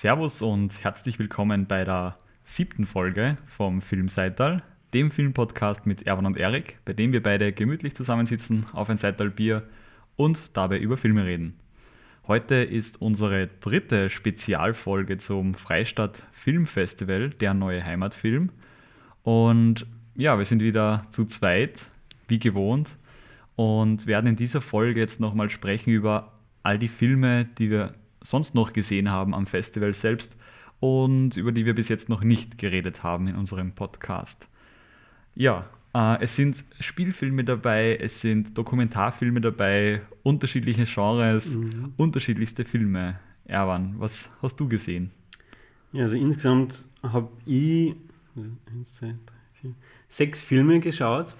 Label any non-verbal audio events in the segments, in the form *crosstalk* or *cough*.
Servus und herzlich willkommen bei der siebten Folge vom Filmseital, dem Filmpodcast mit Erwan und Erik, bei dem wir beide gemütlich zusammensitzen auf ein Seital Bier und dabei über Filme reden. Heute ist unsere dritte Spezialfolge zum Freistadt Filmfestival, der neue Heimatfilm. Und ja, wir sind wieder zu zweit, wie gewohnt, und werden in dieser Folge jetzt nochmal sprechen über all die Filme, die wir sonst noch gesehen haben am Festival selbst und über die wir bis jetzt noch nicht geredet haben in unserem Podcast. Ja, äh, es sind Spielfilme dabei, es sind Dokumentarfilme dabei, unterschiedliche Genres, mhm. unterschiedlichste Filme. Erwan, was hast du gesehen? Ja, also insgesamt habe ich eins, zwei, drei, vier, sechs Filme geschaut.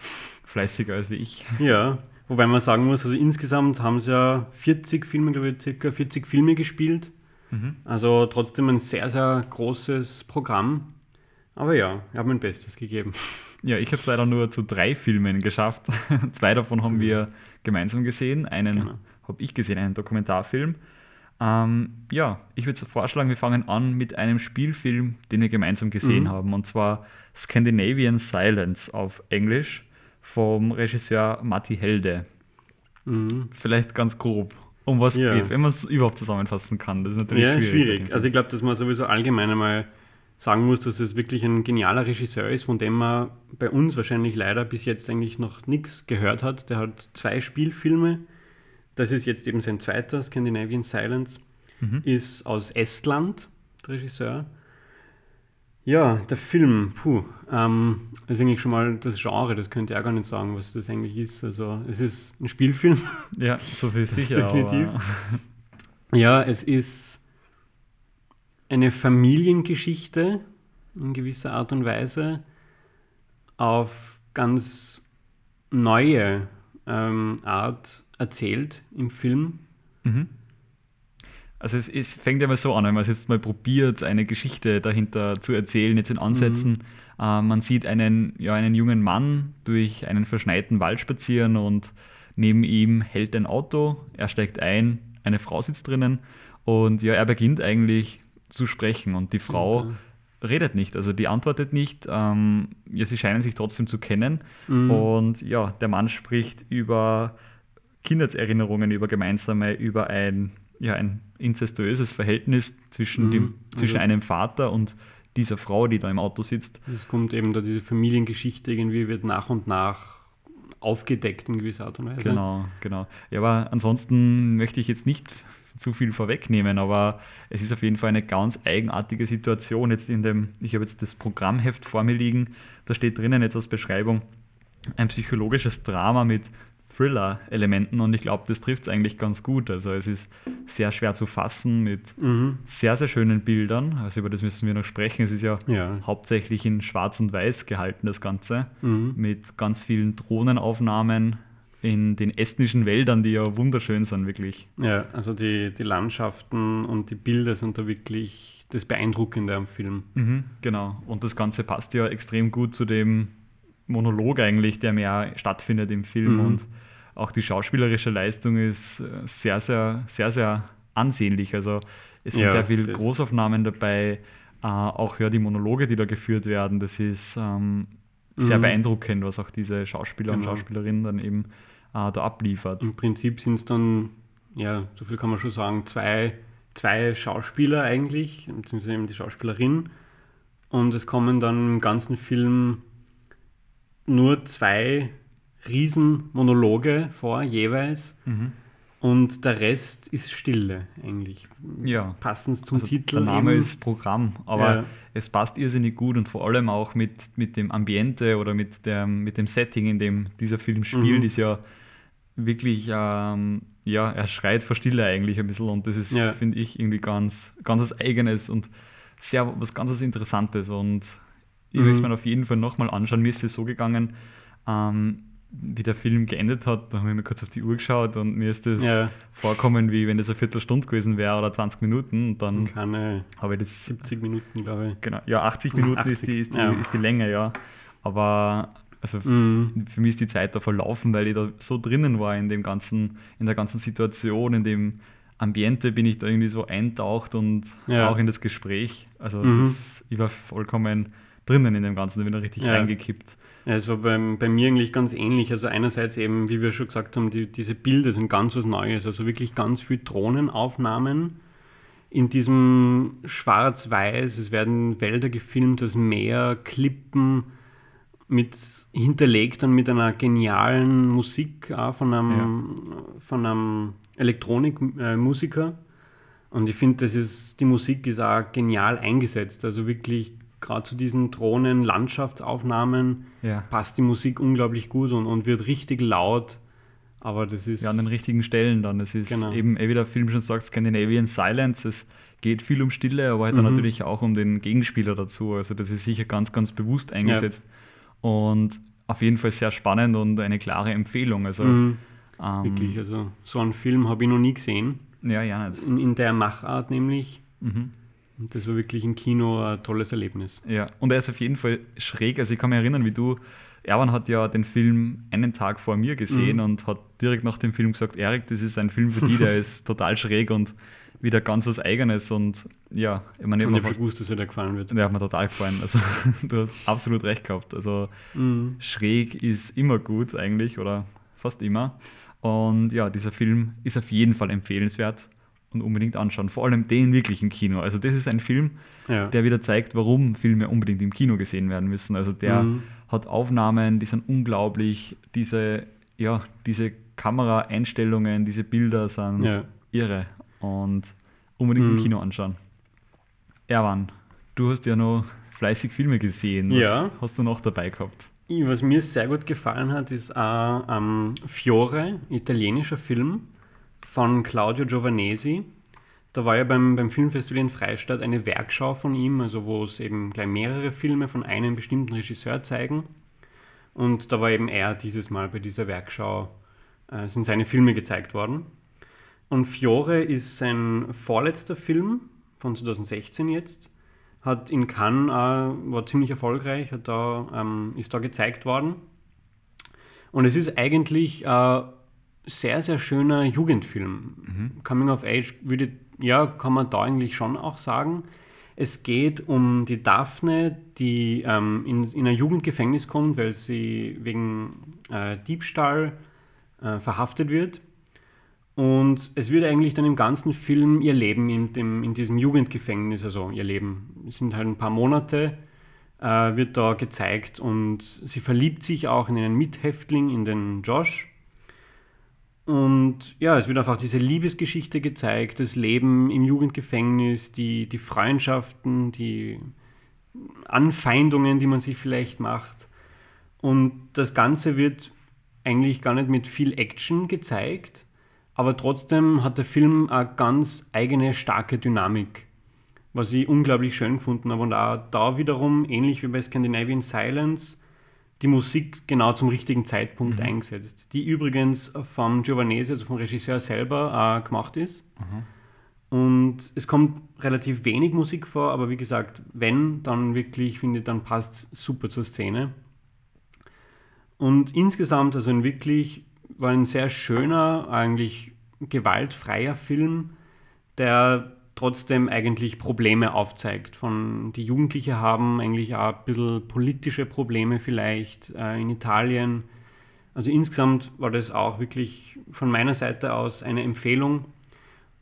Fleißiger als wie ich. Ja, *laughs* Wobei man sagen muss, also insgesamt haben sie ja 40 Filme, glaube ich, circa 40 Filme gespielt. Mhm. Also trotzdem ein sehr, sehr großes Programm. Aber ja, ich habe mein Bestes gegeben. *laughs* Ja, ich habe es leider nur zu drei Filmen geschafft. *laughs* Zwei davon haben mhm. wir gemeinsam gesehen. Einen genau. habe ich gesehen, einen Dokumentarfilm. Ähm, ja, ich würde vorschlagen, wir fangen an mit einem Spielfilm, den wir gemeinsam gesehen mhm. haben. Und zwar Scandinavian Silence auf Englisch vom Regisseur Matti Helde. Mhm. Vielleicht ganz grob, um was ja. geht, wenn man es überhaupt zusammenfassen kann. Das ist natürlich ja, schwierig. schwierig. Also ich glaube, dass man sowieso allgemein einmal sagen muss, dass es wirklich ein genialer Regisseur ist, von dem man bei uns wahrscheinlich leider bis jetzt eigentlich noch nichts gehört hat. Der hat zwei Spielfilme. Das ist jetzt eben sein zweiter, Scandinavian Silence, mhm. ist aus Estland, der Regisseur. Ja, der Film, puh, ähm, ist eigentlich schon mal das Genre, das könnte ich auch gar nicht sagen, was das eigentlich ist. Also es ist ein Spielfilm. *laughs* Ja, so viel sicher. Definitiv. Ja, es ist eine Familiengeschichte in gewisser Art und Weise auf ganz neue ähm, Art erzählt im Film. Mhm. Also es, es, fängt ja mal so an, wenn man es jetzt mal probiert, eine Geschichte dahinter zu erzählen, jetzt in Ansätzen. Mhm. Äh, man sieht einen, ja, einen jungen Mann durch einen verschneiten Wald spazieren und neben ihm hält ein Auto, er steigt ein, eine Frau sitzt drinnen und ja, er beginnt eigentlich zu sprechen und die Frau okay. redet nicht, also die antwortet nicht. Ähm, ja, sie scheinen sich trotzdem zu kennen mhm. und ja, der Mann spricht über Kindheitserinnerungen, über gemeinsame, über ein ja, ein inzestuöses Verhältnis zwischen, mhm. dem, zwischen also, einem Vater und dieser Frau, die da im Auto sitzt. Es kommt eben da diese Familiengeschichte irgendwie wird nach und nach aufgedeckt in gewisser Art und Weise. Genau, genau. Ja, aber ansonsten möchte ich jetzt nicht zu viel vorwegnehmen, aber es ist auf jeden Fall eine ganz eigenartige Situation. Jetzt in dem, ich habe jetzt das Programmheft vor mir liegen, da steht drinnen jetzt als Beschreibung ein psychologisches Drama mit Thriller-Elementen und ich glaube, das trifft es eigentlich ganz gut. Also es ist sehr schwer zu fassen mit mhm. sehr, sehr schönen Bildern. Also über das müssen wir noch sprechen. Es ist ja, ja. hauptsächlich in Schwarz und Weiß gehalten, das Ganze, mhm. mit ganz vielen Drohnenaufnahmen in den estnischen Wäldern, die ja wunderschön sind, wirklich. Ja, also die, die Landschaften und die Bilder sind da wirklich das Beeindruckende am Film. Mhm, genau. Und das Ganze passt ja extrem gut zu dem Monolog eigentlich, der mehr stattfindet im Film mhm. und auch die schauspielerische Leistung ist äh, sehr, sehr, sehr, sehr ansehnlich. Also es sind ja, sehr viele Großaufnahmen dabei, äh, auch ja, die Monologe, die da geführt werden, das ist ähm, sehr mhm. beeindruckend, was auch diese Schauspieler genau. und Schauspielerinnen dann eben äh, da abliefert. Im Prinzip sind es dann, ja, so viel kann man schon sagen, zwei, zwei Schauspieler eigentlich, beziehungsweise eben die Schauspielerin. Und es kommen dann im ganzen Film nur zwei Riesenmonologe vor, jeweils. Mhm. Und der Rest ist Stille eigentlich. Ja. Passend zum also Titel. Der Name eben. ist Programm, aber ja. es passt irrsinnig gut und vor allem auch mit, mit dem Ambiente oder mit, der, mit dem Setting, in dem dieser Film spielt, mhm. ist ja wirklich, ähm, ja, er schreit vor Stille eigentlich ein bisschen und das ist, ja. finde ich, irgendwie ganz, ganz was Eigenes und sehr was ganz was Interessantes und ich mhm. möchte mir auf jeden Fall nochmal anschauen. Mir ist es so gegangen, ähm, wie der Film geendet hat, da habe ich mir kurz auf die Uhr geschaut und mir ist das ja. vorkommen, wie wenn das eine Viertelstunde gewesen wäre oder 20 Minuten. Und dann Keine habe ich das. 70 Minuten, glaube ich. Genau, ja, 80 Minuten 80. Ist, die, ist, die, ja. ist die Länge, ja. Aber also mhm. für mich ist die Zeit da verlaufen, weil ich da so drinnen war in dem ganzen, in der ganzen Situation, in dem Ambiente bin ich da irgendwie so eintaucht und Ja. auch in das Gespräch. Also Mhm. das, ich war vollkommen drinnen in dem Ganzen, da bin ich richtig Ja. reingekippt. Ja, es war beim, bei mir eigentlich ganz ähnlich. Also einerseits eben, wie wir schon gesagt haben, die, diese Bilder sind ganz was Neues. Also wirklich ganz viel Drohnenaufnahmen in diesem Schwarz-Weiß. Es werden Wälder gefilmt, das Meer, Klippen mit hinterlegt dann mit einer genialen Musik auch von einem, von einem Elektronikmusiker. Und ich finde, das ist, die Musik ist auch genial eingesetzt. Also wirklich gerade zu diesen Drohnen, Landschaftsaufnahmen Ja. passt die Musik unglaublich gut und, und wird richtig laut. Aber das ist. Ja, an den richtigen Stellen dann. Es ist Genau. eben, eh wie der Film schon sagt, Scandinavian Silence. Es geht viel um Stille, aber halt dann Mhm. natürlich auch um den Gegenspieler dazu. Also das ist sicher ganz, ganz bewusst eingesetzt. Und auf jeden Fall sehr spannend und eine klare Empfehlung. Also Mhm, ähm, wirklich, also so einen Film habe ich noch nie gesehen. Ja, ja nicht. In, in der Machart nämlich. Mhm. Und das war wirklich im Kino ein tolles Erlebnis. Ja, und er ist auf jeden Fall schräg. Also ich kann mich erinnern, wie du, Erwan hat ja den Film einen Tag vor mir gesehen Mhm. und hat direkt nach dem Film gesagt, Erik, das ist ein Film für dich, der *laughs* ist total schräg und wieder ganz was Eigenes. Und ja, ich meine, ich Und habe gewusst, dass er dir gefallen wird. Der hat mir total gefallen. Also *laughs* du hast absolut recht gehabt. Also Mhm. schräg ist immer gut eigentlich oder fast immer. Und ja, dieser Film ist auf jeden Fall empfehlenswert und unbedingt anschauen. Vor allem den wirklich im Kino. Also das ist ein Film, Ja. der wieder zeigt, warum Filme unbedingt im Kino gesehen werden müssen. Also der Mhm. hat Aufnahmen, die sind unglaublich. Diese, ja, diese Kameraeinstellungen, diese Bilder sind Ja. irre und unbedingt im Mhm. Kino anschauen. Erwan, du hast ja noch fleißig Filme gesehen. Was Ja. hast du noch dabei gehabt? Was mir sehr gut gefallen hat, ist auch ähm, Fiore, italienischer Film von Claudio Giovanesi. Da war ja beim, beim Filmfestival in Freistadt eine Werkschau von ihm, also wo es eben gleich mehrere Filme von einem bestimmten Regisseur zeigen. Und da war eben er dieses Mal bei dieser Werkschau, äh, sind seine Filme gezeigt worden. Und Fiore ist sein vorletzter Film von 2016 jetzt. Hat in Cannes, äh, war ziemlich erfolgreich, da, ähm, ist da gezeigt worden. Und es ist eigentlich ein sehr, sehr schöner Jugendfilm. Coming of Age würde, ja, kann man da eigentlich schon auch sagen. Es geht um die Daphne, die ähm, in, in ein Jugendgefängnis kommt, weil sie wegen äh, Diebstahl äh, verhaftet wird. Und es wird eigentlich dann im ganzen Film ihr Leben in, dem, in diesem Jugendgefängnis, also ihr Leben, es sind halt ein paar Monate, äh, wird da gezeigt und sie verliebt sich auch in einen Mithäftling, in den Josh. Und ja, es wird einfach diese Liebesgeschichte gezeigt, das Leben im Jugendgefängnis, die, die Freundschaften, die Anfeindungen, die man sich vielleicht macht. Und das Ganze wird eigentlich gar nicht mit viel Action gezeigt, aber trotzdem hat der Film eine ganz eigene starke Dynamik, was ich unglaublich schön gefunden habe. Und auch da wiederum, ähnlich wie bei Scandinavian Silence, die Musik genau zum richtigen Zeitpunkt eingesetzt, die übrigens vom Giovanese, also vom Regisseur selber, äh, gemacht ist. Und es kommt relativ wenig Musik vor, aber wie gesagt, wenn, dann wirklich, finde ich, dann passt es super zur Szene. Und insgesamt, also ein wirklich, war ein sehr schöner, eigentlich gewaltfreier Film, der trotzdem eigentlich Probleme aufzeigt. Von die Jugendliche haben eigentlich auch ein bisschen politische Probleme vielleicht äh, in Italien. Also insgesamt war das auch wirklich von meiner Seite aus eine Empfehlung.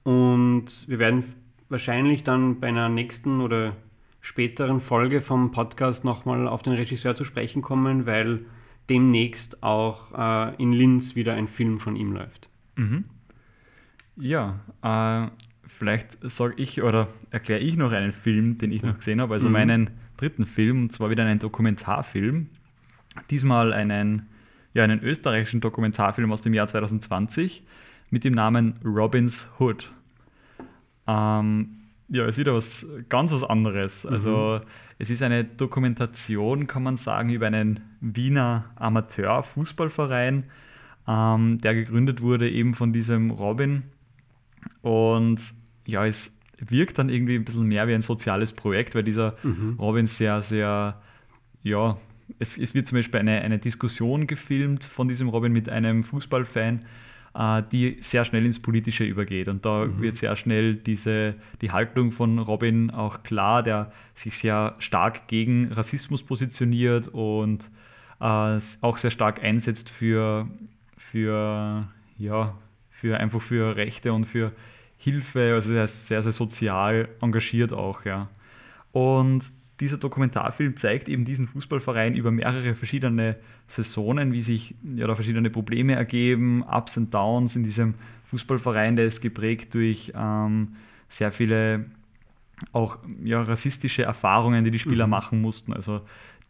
Und wir werden wahrscheinlich dann bei einer nächsten oder späteren Folge vom Podcast nochmal auf den Regisseur zu sprechen kommen, weil demnächst auch äh, in Linz wieder ein Film von ihm läuft. Mhm. Ja, äh, vielleicht sage ich oder erkläre ich noch einen Film, den ich noch gesehen habe. Also Mhm. meinen dritten Film, und zwar wieder einen Dokumentarfilm. Diesmal einen, ja, einen österreichischen Dokumentarfilm aus dem Jahr 2020 mit dem Namen Robin's Hood. Ähm, ja, ist wieder was ganz was anderes. Also es ist eine Dokumentation, kann man sagen, über einen Wiener Amateur-Fußballverein, ähm, der gegründet wurde eben von diesem Robin. Und ja, es wirkt dann irgendwie ein bisschen mehr wie ein soziales Projekt, weil dieser Mhm. Robin sehr, sehr, ja, es, es wird zum Beispiel eine, eine Diskussion gefilmt von diesem Robin mit einem Fußballfan, äh, die sehr schnell ins Politische übergeht. Und da mhm. wird sehr schnell diese, die Haltung von Robin auch klar, der sich sehr stark gegen Rassismus positioniert und äh, auch sehr stark einsetzt für, für, ja, für einfach für Rechte und für Hilfe. Also er ist sehr, sehr sozial engagiert auch, ja. Und dieser Dokumentarfilm zeigt eben diesen Fußballverein über mehrere verschiedene Saisonen, wie sich ja, da verschiedene Probleme ergeben, Ups und Downs in diesem Fußballverein, der ist geprägt durch ähm, sehr viele auch ja, rassistische Erfahrungen, die die Spieler mhm. machen mussten. Also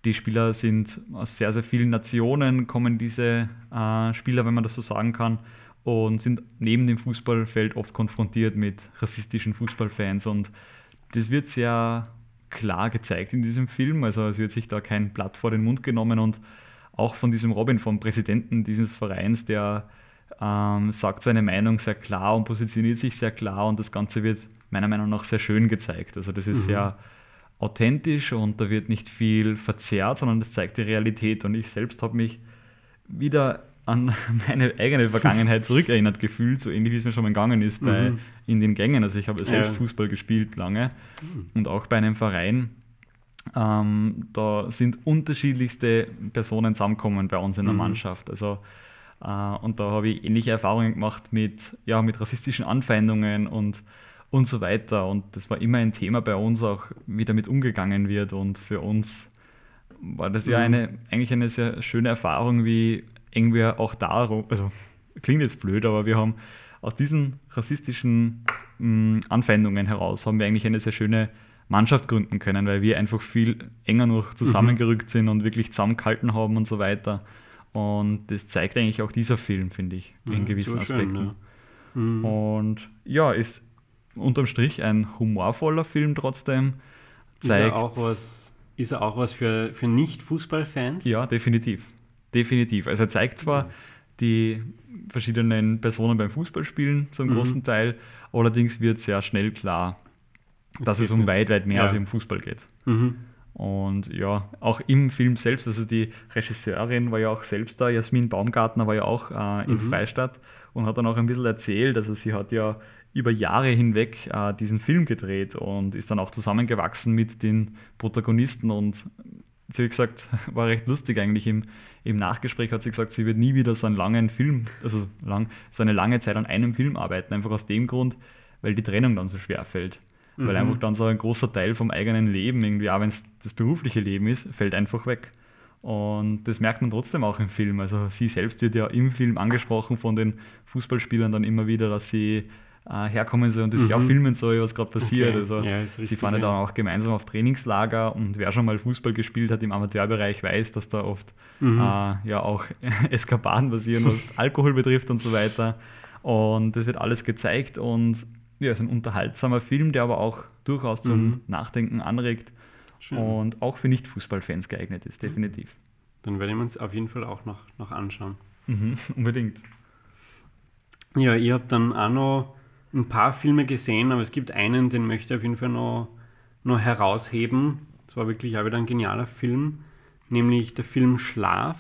die Spieler sind aus sehr, sehr vielen Nationen, kommen diese äh, Spieler, wenn man das so sagen kann, und sind neben dem Fußballfeld oft konfrontiert mit rassistischen Fußballfans. Und das wird sehr klar gezeigt in diesem Film. Also es wird sich da kein Blatt vor den Mund genommen und auch von diesem Robin, vom Präsidenten dieses Vereins, der ähm, sagt seine Meinung sehr klar und positioniert sich sehr klar und das Ganze wird meiner Meinung nach sehr schön gezeigt. Also das ist mhm. sehr authentisch und da wird nicht viel verzerrt, sondern das zeigt die Realität und ich selbst habe mich wieder an meine eigene Vergangenheit zurückerinnert gefühlt, so ähnlich wie es mir schon mal gegangen ist bei mhm. in den Gängen. Also ich habe selbst ja. Fußball gespielt lange mhm. und auch bei einem Verein. Ähm, da sind unterschiedlichste Personen zusammengekommen bei uns in der mhm. Mannschaft. Also äh, und da habe ich ähnliche Erfahrungen gemacht mit, ja, mit rassistischen Anfeindungen und, und so weiter. Und das war immer ein Thema bei uns, auch wie damit umgegangen wird. Und für uns war das ja mhm. eine, eigentlich eine sehr schöne Erfahrung, wie irgendwie auch darum, also klingt jetzt blöd, aber wir haben aus diesen rassistischen mh, mm, Anfeindungen heraus haben wir eigentlich eine sehr schöne Mannschaft gründen können, weil wir einfach viel enger noch zusammengerückt mhm. sind und wirklich zusammengehalten haben und so weiter. Und das zeigt eigentlich auch dieser Film, finde ich, in gewissen Aspekten. Schön, ja. mhm. Und ja, ist unterm Strich ein humorvoller Film trotzdem. Zeigt, ist er auch was, ist er auch was für, für Nicht-Fußballfans? Ja, definitiv. Definitiv. Also er zeigt zwar die verschiedenen Personen beim Fußballspielen zum mhm. großen Teil, allerdings wird sehr schnell klar, dass es um weit, weit mehr ja. als im Fußball geht. Mhm. Und ja, auch im Film selbst, also die Regisseurin war ja auch selbst da, Jasmin Baumgartner war ja auch äh, in mhm. Freistadt und hat dann auch ein bisschen erzählt, also sie hat ja über Jahre hinweg äh, diesen Film gedreht und ist dann auch zusammengewachsen mit den Protagonisten und sie hat gesagt, *laughs* war recht lustig eigentlich im, im Nachgespräch hat sie gesagt, sie wird nie wieder so einen langen Film, also lang, so eine lange Zeit an einem Film arbeiten, einfach aus dem Grund, weil die Trennung dann so schwer fällt. Mhm. Weil einfach dann so ein großer Teil vom eigenen Leben, irgendwie, auch wenn es das berufliche Leben ist, fällt einfach weg. Und das merkt man trotzdem auch im Film. Also sie selbst wird ja im Film angesprochen von den Fußballspielern dann immer wieder, dass sie äh, herkommen soll und das mhm. auch filmen soll, was gerade passiert. Okay. Also ja, sie fahren ja dann auch gemeinsam auf Trainingslager und wer schon mal Fußball gespielt hat im Amateurbereich weiß, dass da oft mhm. äh, ja auch *laughs* Eskapaden passieren, was *laughs* Alkohol betrifft und so weiter. Und das wird alles gezeigt und ja, es ist ein unterhaltsamer Film, der aber auch durchaus zum mhm. Nachdenken anregt Schön. und auch für Nicht-Fußballfans geeignet ist, definitiv. Dann werde ich mir uns auf jeden Fall auch noch, noch anschauen. Mhm, *laughs* unbedingt. Ja, ihr habt dann auch noch ein paar Filme gesehen, aber es gibt einen, den möchte ich auf jeden Fall noch, noch herausheben. Das war wirklich auch wieder ein genialer Film, nämlich der Film Schlaf.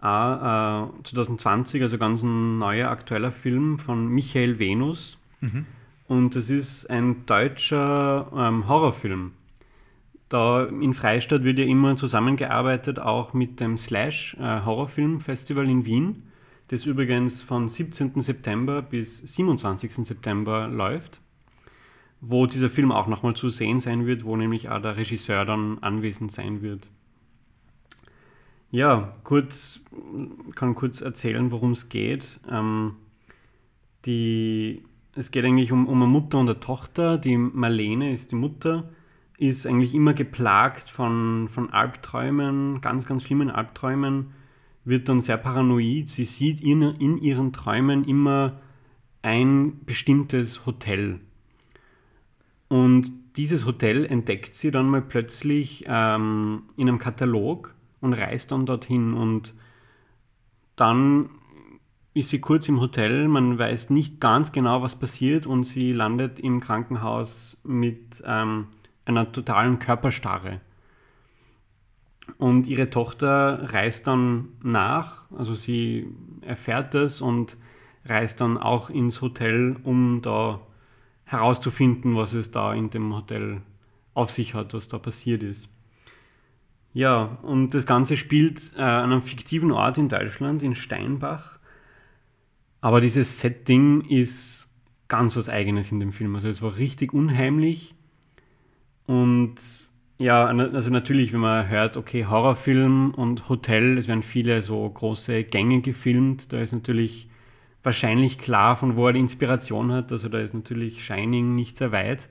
Ah, äh, 2020, also ganz ein neuer aktueller Film von Michael Venus. Mhm. Und das ist ein deutscher ähm, Horrorfilm. Da in Freistadt wird ja immer zusammengearbeitet, auch mit dem Slash äh, Horrorfilm Festival in Wien das übrigens von 17. September bis 27. September läuft, wo dieser Film auch nochmal zu sehen sein wird, wo nämlich auch der Regisseur dann anwesend sein wird. Ja, kurz, kann kurz erzählen, worum es geht. Ähm, die, es geht eigentlich um, um eine Mutter und eine Tochter. Die Marlene ist die Mutter, ist eigentlich immer geplagt von, von Albträumen, ganz, ganz schlimmen Albträumen wird dann sehr paranoid. Sie sieht in, in ihren Träumen immer ein bestimmtes Hotel. Und dieses Hotel entdeckt sie dann mal plötzlich ähm, in einem Katalog und reist dann dorthin. Und dann ist sie kurz im Hotel, man weiß nicht ganz genau, was passiert und sie landet im Krankenhaus mit ähm, einer totalen Körperstarre. Und ihre Tochter reist dann nach, also sie erfährt das und reist dann auch ins Hotel, um da herauszufinden, was es da in dem Hotel auf sich hat, was da passiert ist. Ja, und das Ganze spielt äh, an einem fiktiven Ort in Deutschland, in Steinbach. Aber dieses Setting ist ganz was Eigenes in dem Film. Also es war richtig unheimlich. Und ja, also natürlich, wenn man hört, okay, Horrorfilm und Hotel, es werden viele so große Gänge gefilmt, da ist natürlich wahrscheinlich klar, von wo er die Inspiration hat. Also da ist natürlich Shining nicht sehr weit.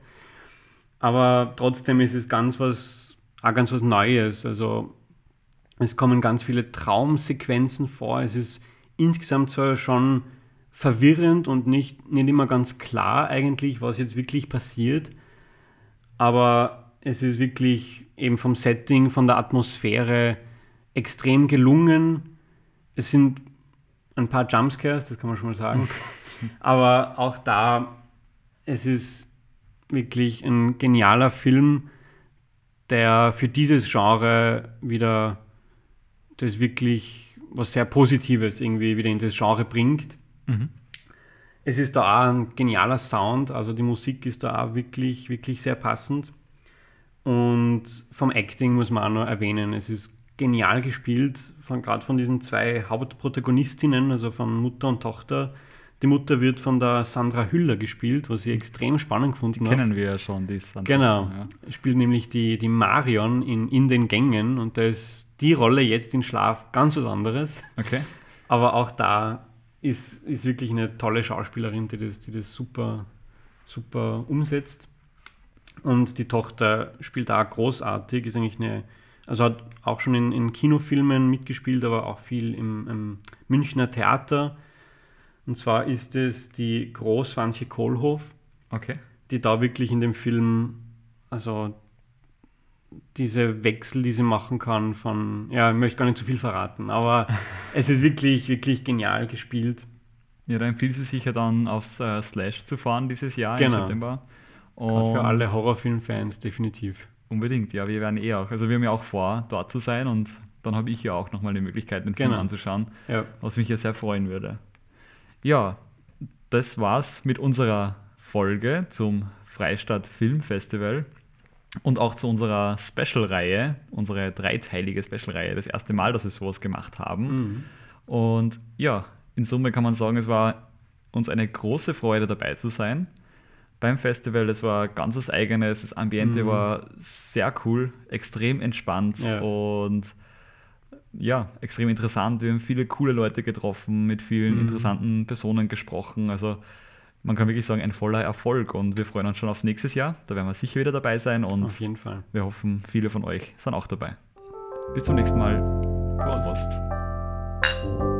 Aber trotzdem ist es ganz was, auch ganz was Neues. Also es kommen ganz viele Traumsequenzen vor. Es ist insgesamt zwar schon verwirrend und nicht, nicht immer ganz klar eigentlich, was jetzt wirklich passiert. Aber es ist wirklich eben vom Setting, von der Atmosphäre extrem gelungen. Es sind ein paar Jumpscares, das kann man schon mal sagen. *laughs* Aber auch da, es ist wirklich ein genialer Film, der für dieses Genre wieder das wirklich was sehr Positives irgendwie wieder in das Genre bringt. Mhm. Es ist da auch ein genialer Sound, also die Musik ist da auch wirklich, wirklich sehr passend. Und vom Acting muss man auch noch erwähnen, es ist genial gespielt, von, gerade von diesen zwei Hauptprotagonistinnen, also von Mutter und Tochter. Die Mutter wird von der Sandra Hüller gespielt, was ich extrem spannend gefunden habe. Kennen wir ja schon, die Sandra. Genau. Ja. Spielt nämlich die, die Marion in, in den Gängen und da ist die Rolle jetzt in Schlaf ganz was anderes. Okay. Aber auch da ist, ist wirklich eine tolle Schauspielerin, die das, die das super, super umsetzt. Und die Tochter spielt da großartig, ist eigentlich eine also hat auch schon in, in Kinofilmen mitgespielt, aber auch viel im, im, Münchner Theater. Und zwar ist es die Großwanche Kohlhoff, okay. die da wirklich in dem Film, also diese Wechsel, die sie machen kann von, ja, ich möchte gar nicht zu viel verraten, aber *laughs* es ist wirklich, wirklich genial gespielt. Ja, da empfiehlt sie sich ja dann aufs äh, Slash zu fahren dieses Jahr genau. im September. Und für alle Horrorfilmfans definitiv. Unbedingt, ja, wir werden eh auch. Also wir haben ja auch vor, dort zu sein und dann habe ich ja auch nochmal die Möglichkeit, den Film genau. anzuschauen, ja. was mich ja sehr freuen würde. Ja, das war's mit unserer Folge zum Freistadt Film Festival und auch zu unserer Special-Reihe, unsere dreiteilige Special-Reihe, das erste Mal, dass wir sowas gemacht haben. Mhm. Und ja, in Summe kann man sagen, es war uns eine große Freude dabei zu sein beim Festival. Das war ganz was Eigenes. Das Ambiente mhm. war sehr cool, extrem entspannt ja. und ja, extrem interessant. Wir haben viele coole Leute getroffen, mit vielen mhm. interessanten Personen gesprochen. Also man kann wirklich sagen, ein voller Erfolg und wir freuen uns schon auf nächstes Jahr. Da werden wir sicher wieder dabei sein und auf jeden Fall. wir hoffen, viele von euch sind auch dabei. Bis zum nächsten Mal. Prost. Prost.